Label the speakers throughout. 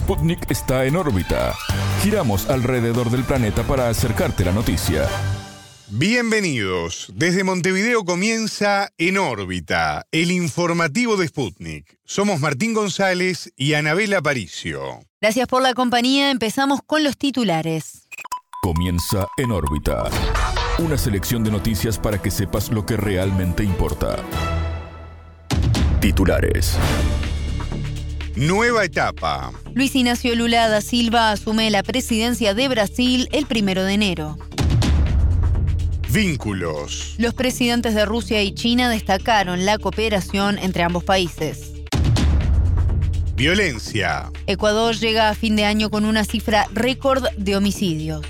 Speaker 1: Sputnik está en órbita. Giramos alrededor del planeta para acercarte la noticia.
Speaker 2: Bienvenidos. Desde Montevideo comienza En órbita, el informativo de Sputnik. Somos Martín González y Anabela Aparicio.
Speaker 3: Gracias por la compañía. Empezamos con los titulares.
Speaker 1: Comienza En órbita. Una selección de noticias para que sepas lo que realmente importa. Titulares.
Speaker 2: Nueva etapa.
Speaker 3: Luis Ignacio Lula da Silva asume la presidencia de Brasil el primero de enero.
Speaker 2: Vínculos.
Speaker 3: Los presidentes de Rusia y China destacaron la cooperación entre ambos países.
Speaker 2: Violencia.
Speaker 3: Ecuador llega a fin de año con una cifra récord de homicidios.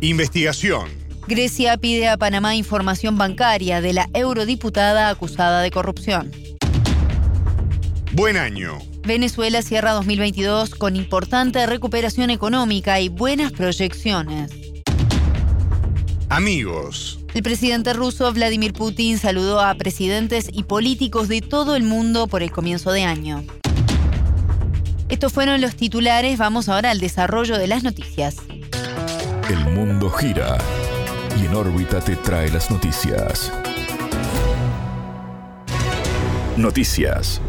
Speaker 2: Investigación.
Speaker 3: Grecia pide a Panamá información bancaria de la eurodiputada acusada de corrupción.
Speaker 2: Buen año.
Speaker 3: Venezuela cierra 2022 con importante recuperación económica y buenas proyecciones.
Speaker 2: Amigos.
Speaker 3: El presidente ruso Vladimir Putin saludó a presidentes y políticos de todo el mundo por el comienzo de año. Estos fueron los titulares, vamos ahora al desarrollo de las noticias.
Speaker 1: El mundo gira y en órbita te trae las noticias. Noticias.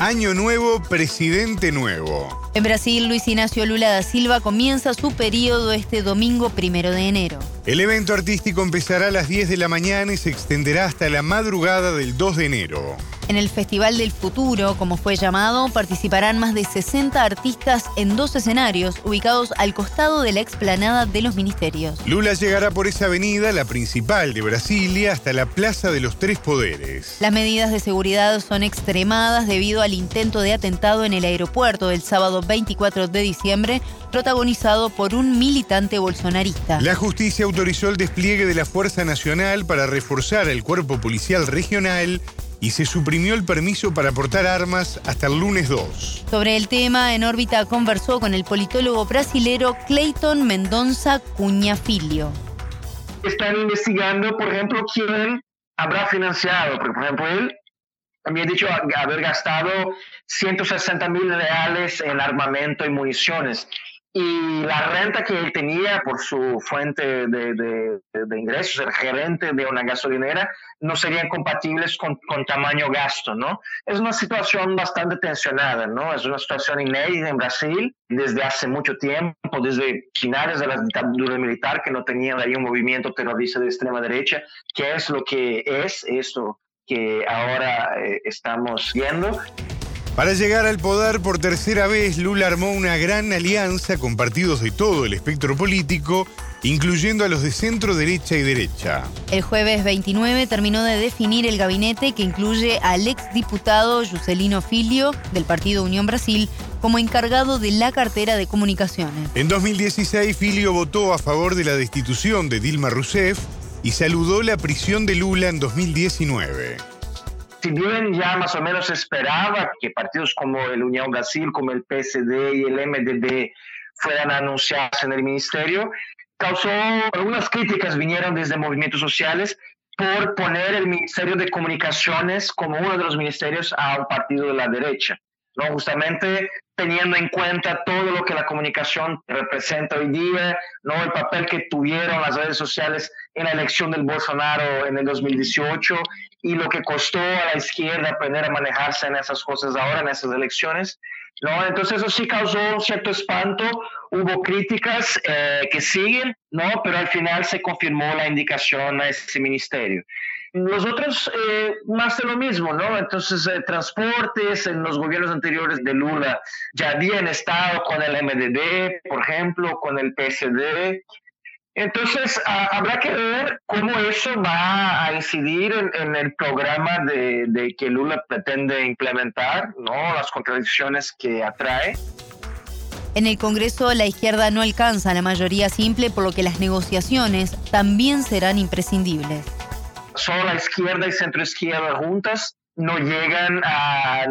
Speaker 2: Año nuevo, presidente nuevo.
Speaker 3: En Brasil, Luis Ignacio Lula da Silva comienza su periodo este domingo primero de enero.
Speaker 2: El evento artístico empezará a las 10 de la mañana y se extenderá hasta la madrugada del 2 de enero.
Speaker 3: En el Festival del Futuro, como fue llamado, participarán más de 60 artistas en dos escenarios ubicados al costado de la explanada de los ministerios.
Speaker 2: Lula llegará por esa avenida, la principal de Brasilia, hasta la Plaza de los Tres Poderes.
Speaker 3: Las medidas de seguridad son extremadas debido al intento de atentado en el aeropuerto del sábado 24 de diciembre, protagonizado por un militante bolsonarista.
Speaker 2: La justicia autorizó el despliegue de la Fuerza Nacional para reforzar el cuerpo policial regional y se suprimió el permiso para portar armas hasta el lunes 2.
Speaker 3: Sobre el tema, en órbita conversó con el politólogo brasilero Clayton Mendonça Cunha Filho.
Speaker 4: Están investigando, por ejemplo, quién habrá financiado, porque, por ejemplo, él también ha dicho haber gastado 160 mil reales en armamento y municiones y la renta que él tenía por su fuente de, de, ingresos, el gerente de una gasolinera, no serían compatibles con, con, tamaño gasto, ¿no? Es una situación bastante tensionada, ¿no? Es una situación inédita en Brasil desde hace mucho tiempo, desde finales de la dictadura militar, que no tenían ahí un movimiento terrorista de extrema derecha, que es lo que es esto que ahora eh, estamos viendo.
Speaker 2: Para llegar al poder por tercera vez, Lula armó una gran alianza con partidos de todo el espectro político, incluyendo a los de centro, derecha y derecha.
Speaker 3: El jueves 29 terminó de definir el gabinete que incluye al exdiputado Juscelino Filio, del Partido Unión Brasil, como encargado de la cartera de comunicaciones.
Speaker 2: En 2016, Filio votó a favor de la destitución de Dilma Rousseff y saludó la prisión de Lula en 2019
Speaker 4: si bien ya más o menos esperaba que partidos como el Unión Brasil, como el PSD y el MDB fueran anunciados en el ministerio, causó algunas críticas vinieron desde movimientos sociales por poner el Ministerio de Comunicaciones como uno de los ministerios a un partido de la derecha. ¿no? Justamente teniendo en cuenta todo lo que la comunicación representa hoy día, ¿no? el papel que tuvieron las redes sociales en la elección del Bolsonaro en el 2018 y lo que costó a la izquierda aprender a manejarse en esas cosas ahora, en esas elecciones. ¿no? Entonces eso sí causó un cierto espanto, hubo críticas eh, que siguen, ¿no? pero al final se confirmó la indicación a ese ministerio. Los otros, eh, más de lo mismo, ¿no? Entonces, eh, transportes en los gobiernos anteriores de Lula ya habían estado con el MDD, por ejemplo, con el PSD. Entonces, habrá que ver cómo eso va a incidir en, el programa de, que Lula pretende implementar, ¿no? Las contradicciones que atrae.
Speaker 3: En el Congreso, la izquierda no alcanza la mayoría simple, por lo que las negociaciones también serán imprescindibles
Speaker 4: solo la izquierda y centro izquierda juntas no llegan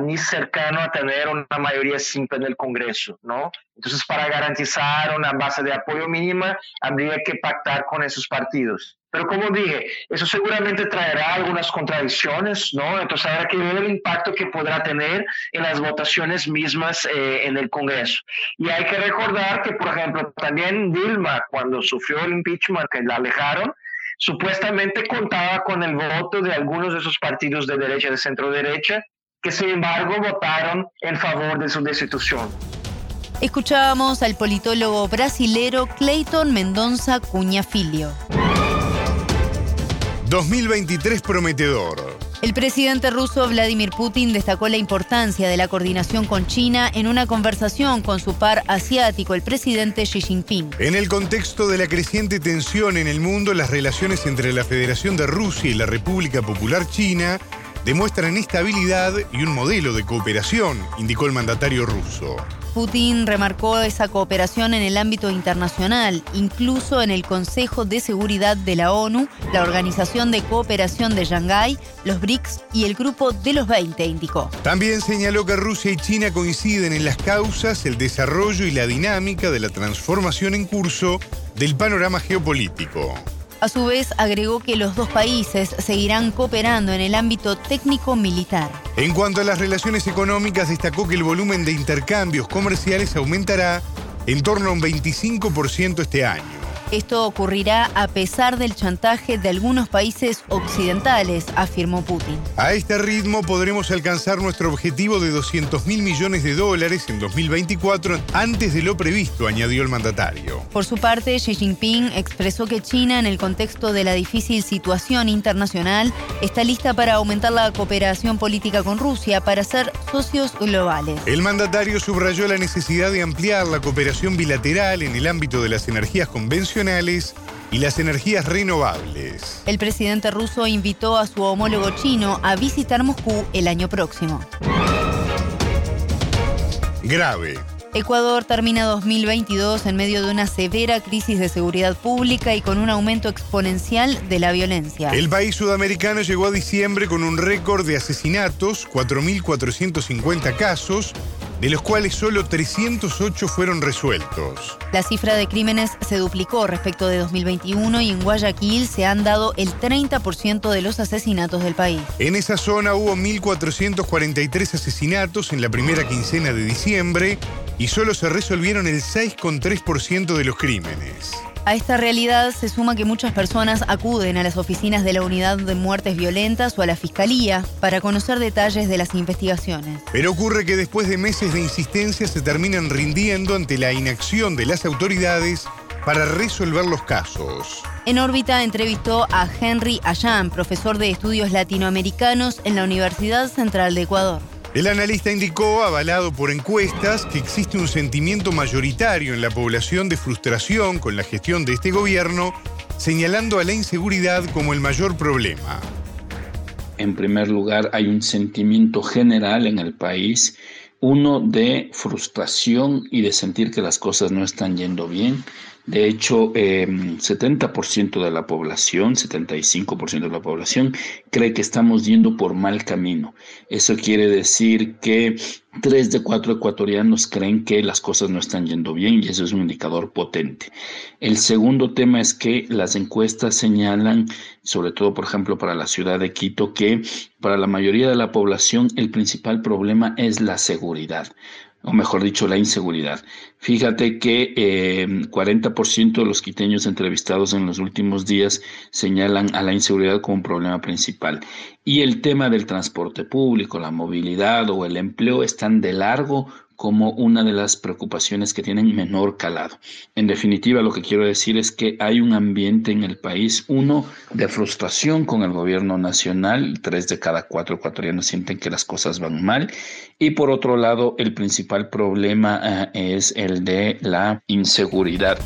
Speaker 4: ni cercano a tener una mayoría simple en el Congreso, ¿no? Entonces, para garantizar una base de apoyo mínima, habría que pactar con esos partidos. Pero como dije, eso seguramente traerá algunas contradicciones, ¿no? Entonces habrá que ver el impacto que podrá tener en las votaciones mismas eh, en el Congreso. Y hay que recordar que, por ejemplo, también Dilma, cuando sufrió el impeachment, que la alejaron, supuestamente contaba con el voto de algunos de esos partidos de derecha, de centro derecha, que sin embargo votaron en favor de su destitución.
Speaker 3: Escuchábamos al politólogo brasilero Clayton Mendonça Cunha Filho.
Speaker 2: 2023 prometedor.
Speaker 3: El presidente ruso Vladimir Putin destacó la importancia de la coordinación con China en una conversación con su par asiático, el presidente Xi Jinping.
Speaker 2: En el contexto de la creciente tensión en el mundo, las relaciones entre la Federación de Rusia y la República Popular China demuestran estabilidad y un modelo de cooperación, indicó el mandatario ruso.
Speaker 3: Putin remarcó esa cooperación en el ámbito internacional, incluso en el Consejo de Seguridad de la ONU, la Organización de Cooperación de Shanghái, los BRICS y el Grupo de los 20, indicó.
Speaker 2: También señaló que Rusia y China coinciden en las causas, el desarrollo y la dinámica de la transformación en curso del panorama geopolítico.
Speaker 3: A su vez, agregó que los dos países seguirán cooperando en el ámbito técnico-militar.
Speaker 2: En cuanto a las relaciones económicas, destacó que el volumen de intercambios comerciales aumentará en torno a un 25% este año.
Speaker 3: Esto ocurrirá a pesar del chantaje de algunos países occidentales, afirmó Putin.
Speaker 2: A este ritmo podremos alcanzar nuestro objetivo de 200 mil millones de dólares en 2024 antes de lo previsto, añadió el mandatario.
Speaker 3: Por su parte, Xi Jinping expresó que China, en el contexto de la difícil situación internacional, está lista para aumentar la cooperación política con Rusia para ser socios globales.
Speaker 2: El mandatario subrayó la necesidad de ampliar la cooperación bilateral en el ámbito de las energías convencionales y las energías renovables.
Speaker 3: El presidente ruso invitó a su homólogo chino a visitar Moscú el año próximo.
Speaker 2: Grave.
Speaker 3: Ecuador termina 2022 en medio de una severa crisis de seguridad pública y con un aumento exponencial de la violencia.
Speaker 2: El país sudamericano llegó a diciembre con un récord de asesinatos, 4.450 casos, de los cuales solo 308 fueron resueltos.
Speaker 3: La cifra de crímenes se duplicó respecto de 2021 y en Guayaquil se han dado el 30% de los asesinatos del país.
Speaker 2: En esa zona hubo 1.443 asesinatos en la primera quincena de diciembre y solo se resolvieron el 6,3% de los crímenes.
Speaker 3: A esta realidad se suma que muchas personas acuden a las oficinas de la Unidad de Muertes Violentas o a la Fiscalía para conocer detalles de las investigaciones.
Speaker 2: Pero ocurre que después de meses de insistencia se terminan rindiendo ante la inacción de las autoridades para resolver los casos.
Speaker 3: En órbita entrevistó a Henry Allan, profesor de estudios latinoamericanos en la Universidad Central de Ecuador.
Speaker 2: El analista indicó, avalado por encuestas, que existe un sentimiento mayoritario en la población de frustración con la gestión de este gobierno, señalando a la inseguridad como el mayor problema.
Speaker 5: En primer lugar, hay un sentimiento general en el país, uno de frustración y de sentir que las cosas no están yendo bien, de hecho, 70% em, de la población, 75% de la población cree que estamos yendo por mal camino. Eso quiere decir que tres de cuatro ecuatorianos creen que las cosas no están yendo bien y eso es un indicador potente. El segundo tema es que las encuestas señalan, sobre todo por ejemplo para la ciudad de Quito, que para la mayoría de la población el principal problema es la seguridad o mejor dicho, la inseguridad. Fíjate que eh, 40% de los quiteños entrevistados en los últimos días señalan a la inseguridad como un problema principal. Y el tema del transporte público, la movilidad o el empleo están de largo como una de las preocupaciones que tienen menor calado. En definitiva, lo que quiero decir es que hay un ambiente en el país, uno, de frustración con el gobierno nacional, tres de cada cuatro ecuatorianos sienten que las cosas van mal, y por otro lado, el principal problema eh, es el de la inseguridad.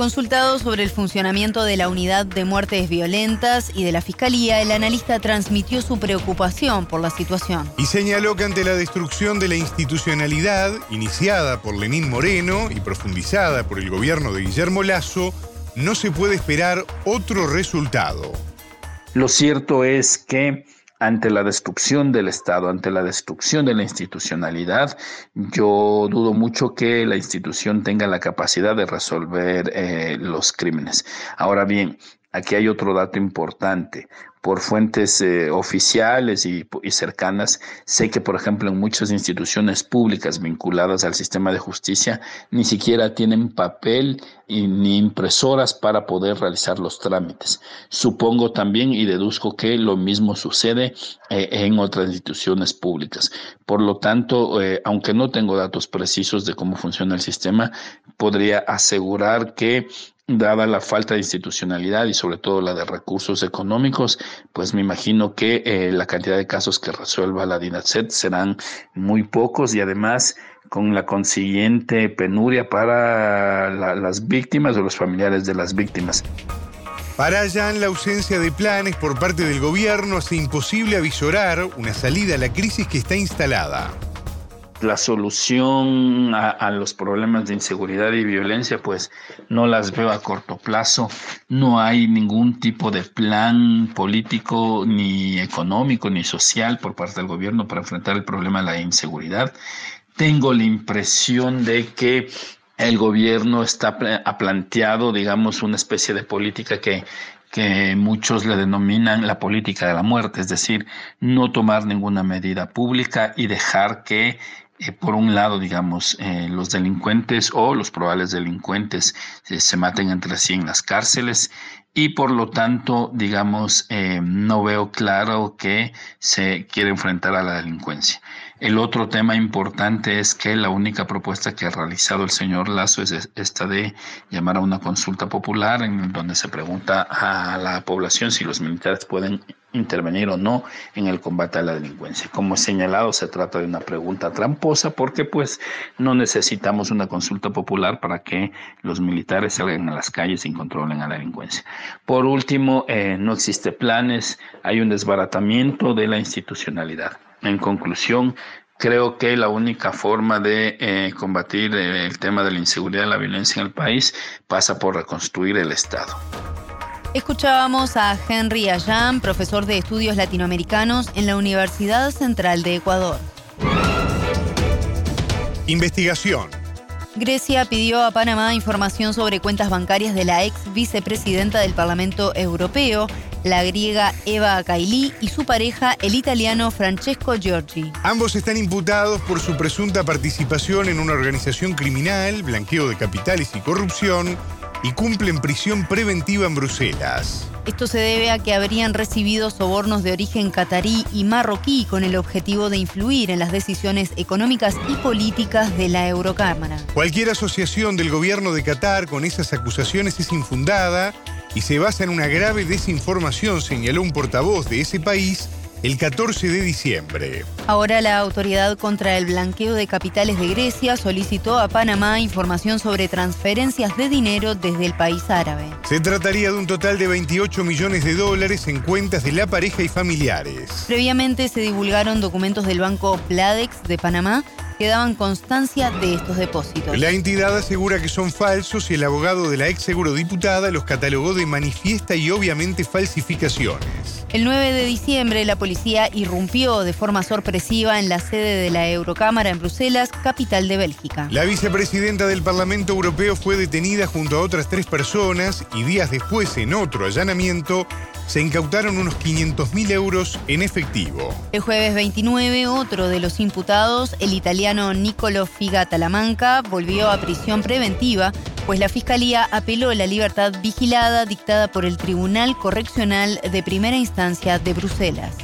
Speaker 3: Consultado sobre el funcionamiento de la unidad de muertes violentas y de la Fiscalía, el analista transmitió su preocupación por la situación.
Speaker 2: Y señaló que ante la destrucción de la institucionalidad, iniciada por Lenín Moreno y profundizada por el gobierno de Guillermo Lazo, no se puede esperar otro resultado.
Speaker 5: Lo cierto es que ante la destrucción del Estado, ante la destrucción de la institucionalidad, yo dudo mucho que la institución tenga la capacidad de resolver eh, los crímenes. Ahora bien, Aquí hay otro dato importante. Por fuentes eh, oficiales y, cercanas, sé que, por ejemplo, en muchas instituciones públicas vinculadas al sistema de justicia, ni siquiera tienen papel ni impresoras para poder realizar los trámites. Supongo también y deduzco que lo mismo sucede eh, en otras instituciones públicas. Por lo tanto, eh, aunque no tengo datos precisos de cómo funciona el sistema, podría asegurar que dada la falta de institucionalidad y sobre todo la de recursos económicos, pues me imagino que eh, la cantidad de casos que resuelva la DINASET serán muy pocos y además con la consiguiente penuria para las víctimas o los familiares de las víctimas.
Speaker 2: Para Jan, la ausencia de planes por parte del gobierno hace imposible avisorar una salida a la crisis que está instalada
Speaker 5: la solución a, los problemas de inseguridad y violencia, pues no las veo a corto plazo. No hay ningún tipo de plan político, ni económico, ni social por parte del gobierno para enfrentar el problema de la inseguridad. Tengo la impresión de que el gobierno está ha planteado, digamos, una especie de política que que muchos le denominan la política de la muerte, es decir, no tomar ninguna medida pública y dejar que eh, por un lado, digamos, eh, los delincuentes o los probables delincuentes eh, se maten entre sí en las cárceles y por lo tanto, digamos, no veo claro que se quiere enfrentar a la delincuencia. El otro tema importante es que la única propuesta que ha realizado el señor Lazo es esta de llamar a una consulta popular en donde se pregunta a la población si los militares pueden intervenir o no en el combate a la delincuencia. Como he señalado, se trata de una pregunta tramposa porque pues no necesitamos una consulta popular para que los militares salgan a las calles y controlen a la delincuencia. Por último, eh, no existe planes, hay un desbaratamiento de la institucionalidad. En conclusión, creo que la única forma de eh, combatir eh, el tema de la inseguridad y la violencia en el país pasa por reconstruir el Estado.
Speaker 3: Escuchábamos a Henry Ayam, profesor de estudios latinoamericanos en la Universidad Central de Ecuador.
Speaker 2: Investigación.
Speaker 3: Grecia pidió a Panamá información sobre cuentas bancarias de la ex vicepresidenta del Parlamento Europeo, la griega Eva Kaili y su pareja, el italiano Francesco Giorgi.
Speaker 2: Ambos están imputados por su presunta participación en una organización criminal, blanqueo de capitales y corrupción, y cumplen prisión preventiva en Bruselas.
Speaker 3: Esto se debe a que habrían recibido sobornos de origen catarí y marroquí con el objetivo de influir en las decisiones económicas y políticas de la Eurocámara.
Speaker 2: Cualquier asociación del gobierno de Qatar con esas acusaciones es infundada y se basa en una grave desinformación, señaló un portavoz de ese país el 14 de diciembre.
Speaker 3: Ahora la Autoridad contra el Blanqueo de Capitales de Grecia solicitó a Panamá información sobre transferencias de dinero desde el país árabe.
Speaker 2: Se trataría de un total de 28 millones de dólares en cuentas de la pareja y familiares.
Speaker 3: Previamente se divulgaron documentos del banco Pladex de Panamá que daban constancia de estos depósitos.
Speaker 2: La entidad asegura que son falsos y el abogado de la ex diputada los catalogó de manifiesta y obviamente falsificaciones.
Speaker 3: El 9 de diciembre la policía irrumpió de forma en la sede de la Eurocámara en Bruselas, capital de Bélgica.
Speaker 2: La vicepresidenta del Parlamento Europeo fue detenida junto a otras tres personas y días después en otro allanamiento se incautaron unos 500 mil euros en efectivo.
Speaker 3: El jueves 29, otro de los imputados, el italiano Nicolo Figa Talamanca, volvió a prisión preventiva, pues la Fiscalía apeló la libertad vigilada dictada por el Tribunal Correccional de Primera Instancia de Bruselas.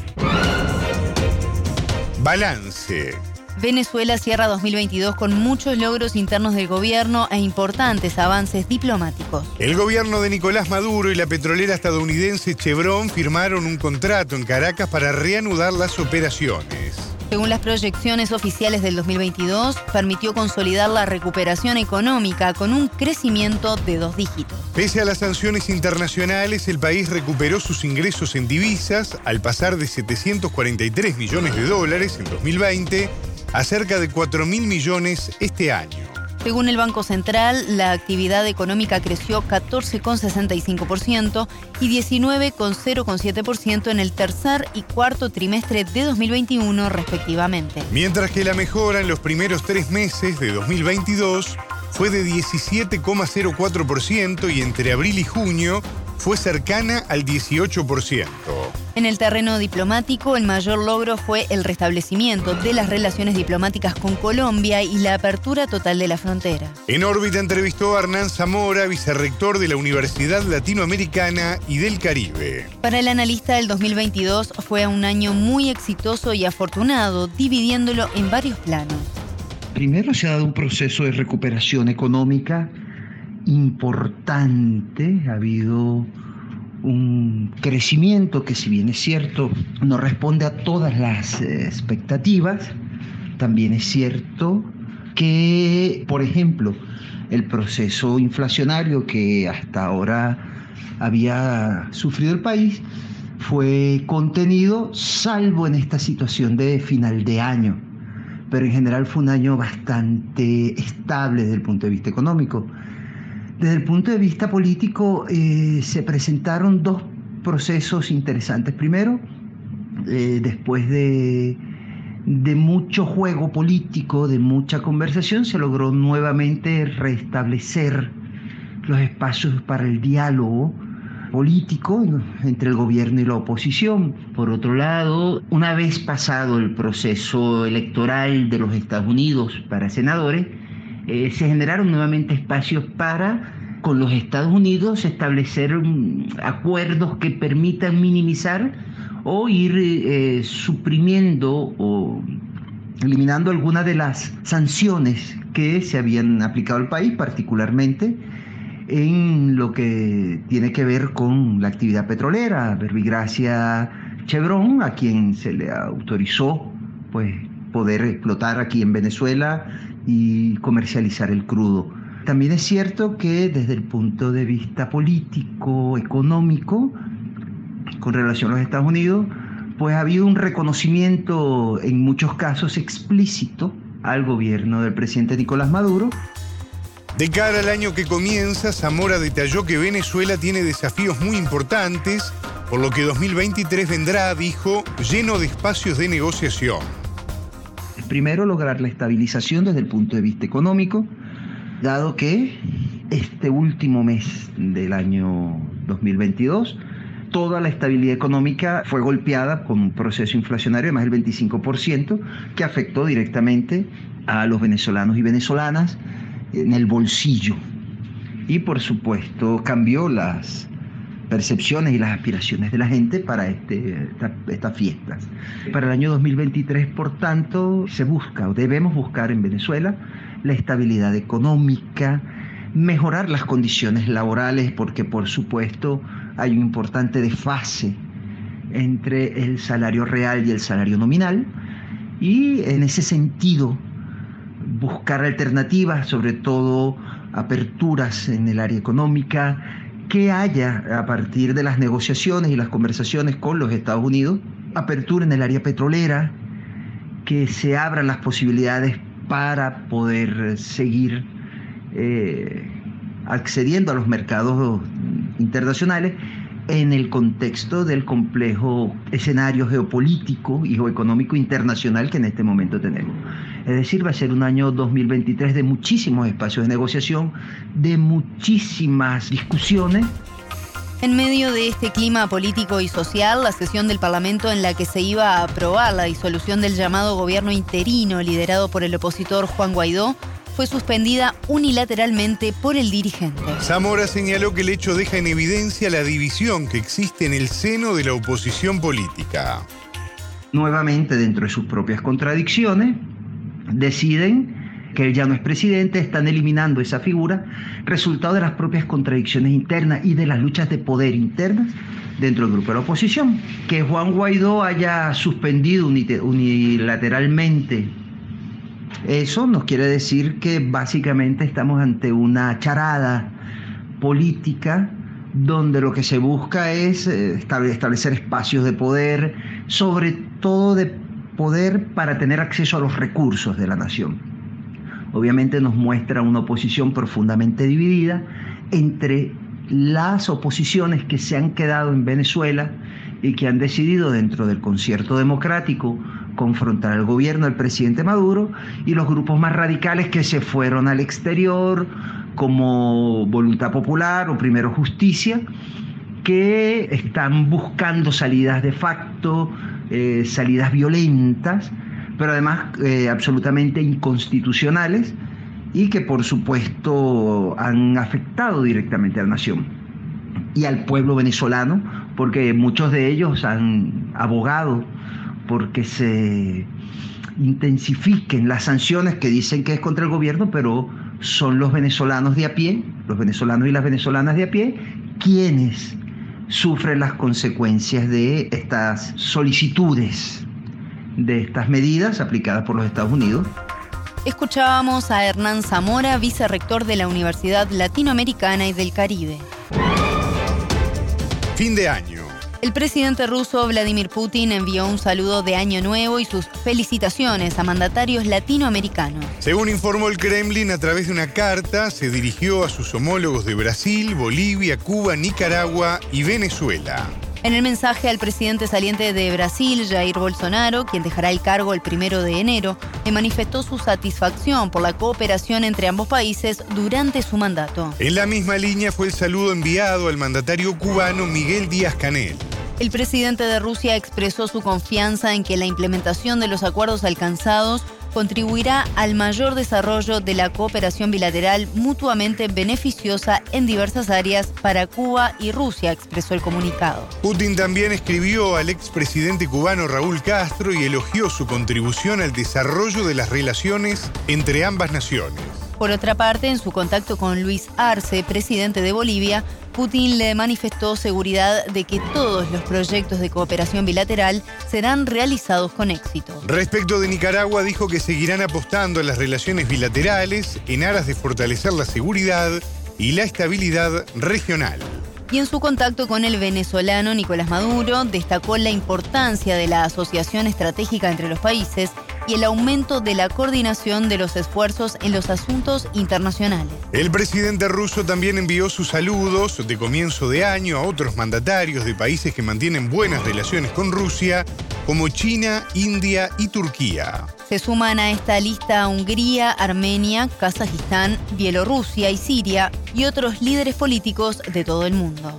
Speaker 2: Balance.
Speaker 3: Venezuela cierra 2022 con muchos logros internos del gobierno e importantes avances diplomáticos.
Speaker 2: El gobierno de Nicolás Maduro y la petrolera estadounidense Chevron firmaron un contrato en Caracas para reanudar las operaciones.
Speaker 3: Según las proyecciones oficiales del 2022, permitió consolidar la recuperación económica con un crecimiento de dos dígitos.
Speaker 2: Pese a las sanciones internacionales, el país recuperó sus ingresos en divisas al pasar de 743 millones de dólares en 2020 a cerca de 4 mil millones este año.
Speaker 3: Según el Banco Central, la actividad económica creció 14,65% y 19,07% en el tercer y cuarto trimestre de 2021 respectivamente.
Speaker 2: Mientras que la mejora en los primeros tres meses de 2022 fue de 17,04% y entre abril y junio fue cercana al 18%.
Speaker 3: En el terreno diplomático, el mayor logro fue el restablecimiento de las relaciones diplomáticas con Colombia y la apertura total de la frontera.
Speaker 2: En órbita entrevistó a Hernán Zamora, vicerrector de la Universidad Latinoamericana y del Caribe.
Speaker 3: Para el analista, el 2022 fue un año muy exitoso y afortunado, dividiéndolo en varios planos.
Speaker 6: Primero se ha dado un proceso de recuperación económica importante, ha habido un crecimiento que si bien es cierto no responde a todas las expectativas, también es cierto que, por ejemplo, el proceso inflacionario que hasta ahora había sufrido el país fue contenido, salvo en esta situación de final de año. Pero en general fue un año bastante estable desde el punto de vista económico. Desde el punto de vista político eh, se presentaron dos procesos interesantes. Primero, eh, después de, de mucho juego político, de mucha conversación, se logró nuevamente restablecer los espacios para el diálogo político entre el gobierno y la oposición. Por otro lado, una vez pasado el proceso electoral de los Estados Unidos para senadores, eh, se generaron nuevamente espacios para con los Estados Unidos establecer mm, acuerdos que permitan minimizar o ir eh, suprimiendo o eliminando algunas de las sanciones que se habían aplicado al país, particularmente en lo que tiene que ver con la actividad petrolera, Verbigracia Chevron, a quien se le autorizó pues, poder explotar aquí en Venezuela y comercializar el crudo. También es cierto que desde el punto de vista político, económico, con relación a los Estados Unidos, pues ha habido un reconocimiento en muchos casos explícito al gobierno del presidente Nicolás Maduro.
Speaker 2: De cara al año que comienza, Zamora detalló que Venezuela tiene desafíos muy importantes, por lo que 2023 vendrá, dijo, lleno de espacios de negociación.
Speaker 6: Primero, lograr la estabilización desde el punto de vista económico, dado que este último mes del año 2022, toda la estabilidad económica fue golpeada con un proceso inflacionario de más del 25% que afectó directamente a los venezolanos y venezolanas en el bolsillo. Y por supuesto cambió las percepciones y las aspiraciones de la gente para este, estas fiestas. Para el año 2023, por tanto, se busca o debemos buscar en Venezuela la estabilidad económica, mejorar las condiciones laborales, porque por supuesto hay un importante desfase entre el salario real y el salario nominal, y en ese sentido buscar alternativas, sobre todo aperturas en el área económica, que haya a partir de las negociaciones y las conversaciones con los Estados Unidos, apertura en el área petrolera, que se abran las posibilidades para poder seguir eh, accediendo a los mercados internacionales en el contexto del complejo escenario geopolítico y geoeconómico internacional que en este momento tenemos. Es decir, va a ser un año 2023 de muchísimos espacios de negociación, de muchísimas discusiones.
Speaker 3: En medio de este clima político y social, la sesión del Parlamento en la que se iba a aprobar la disolución del llamado gobierno interino liderado por el opositor Juan Guaidó fue suspendida unilateralmente por el dirigente.
Speaker 2: Zamora señaló que el hecho deja en evidencia la división que existe en el seno de la oposición política.
Speaker 6: Nuevamente, dentro de sus propias contradicciones, deciden que él ya no es presidente, están eliminando esa figura, resultado de las propias contradicciones internas y de las luchas de poder internas dentro del grupo de la oposición. Que Juan Guaidó haya suspendido unilateralmente eso nos quiere decir que básicamente estamos ante una charada política donde lo que se busca es eh, establecer espacios de poder, sobre todo de poder para tener acceso a los recursos de la nación. Obviamente nos muestra una oposición profundamente dividida entre las oposiciones que se han quedado en Venezuela y que han decidido dentro del concierto democrático confrontar al gobierno del presidente Maduro y los grupos más radicales que se fueron al exterior como Voluntad Popular o Primero Justicia que están buscando salidas de facto, eh, salidas violentas, pero además eh, absolutamente inconstitucionales y que por supuesto han afectado directamente a la nación y al pueblo venezolano, porque muchos de ellos han abogado porque se intensifiquen las sanciones que dicen que es contra el gobierno, pero son los venezolanos de a pie, los venezolanos y las venezolanas de a pie, quienes sufren las consecuencias de estas solicitudes, de estas medidas aplicadas por los Estados Unidos.
Speaker 3: Escuchábamos a Hernán Zamora, vicerrector de la Universidad Latinoamericana y del Caribe.
Speaker 2: Fin de año.
Speaker 3: El presidente ruso Vladimir Putin envió un saludo de Año Nuevo y sus felicitaciones a mandatarios latinoamericanos.
Speaker 2: Según informó el Kremlin a través de una carta, se dirigió a sus homólogos de Brasil, Bolivia, Cuba, Nicaragua y Venezuela.
Speaker 3: En el mensaje al presidente saliente de Brasil, Jair Bolsonaro, quien dejará el cargo el primero de enero, le manifestó su satisfacción por la cooperación entre ambos países durante su mandato.
Speaker 2: En la misma línea fue el saludo enviado al mandatario cubano Miguel Díaz Canel.
Speaker 3: El presidente de Rusia expresó su confianza en que la implementación de los acuerdos alcanzados contribuirá al mayor desarrollo de la cooperación bilateral mutuamente beneficiosa en diversas áreas para Cuba y Rusia, expresó el comunicado.
Speaker 2: Putin también escribió al expresidente cubano Raúl Castro y elogió su contribución al desarrollo de las relaciones entre ambas naciones.
Speaker 3: Por otra parte, en su contacto con Luis Arce, presidente de Bolivia, Putin le manifestó seguridad de que todos los proyectos de cooperación bilateral serán realizados con éxito.
Speaker 2: Respecto de Nicaragua, dijo que seguirán apostando a las relaciones bilaterales en aras de fortalecer la seguridad y la estabilidad regional.
Speaker 3: Y en su contacto con el venezolano Nicolás Maduro, destacó la importancia de la asociación estratégica entre los países y el aumento de la coordinación de los esfuerzos en los asuntos internacionales.
Speaker 2: El presidente ruso también envió sus saludos de comienzo de año a otros mandatarios de países que mantienen buenas relaciones con Rusia, como China, India y Turquía.
Speaker 3: Se suman a esta lista Hungría, Armenia, Kazajistán, Bielorrusia y Siria y otros líderes políticos de todo el mundo.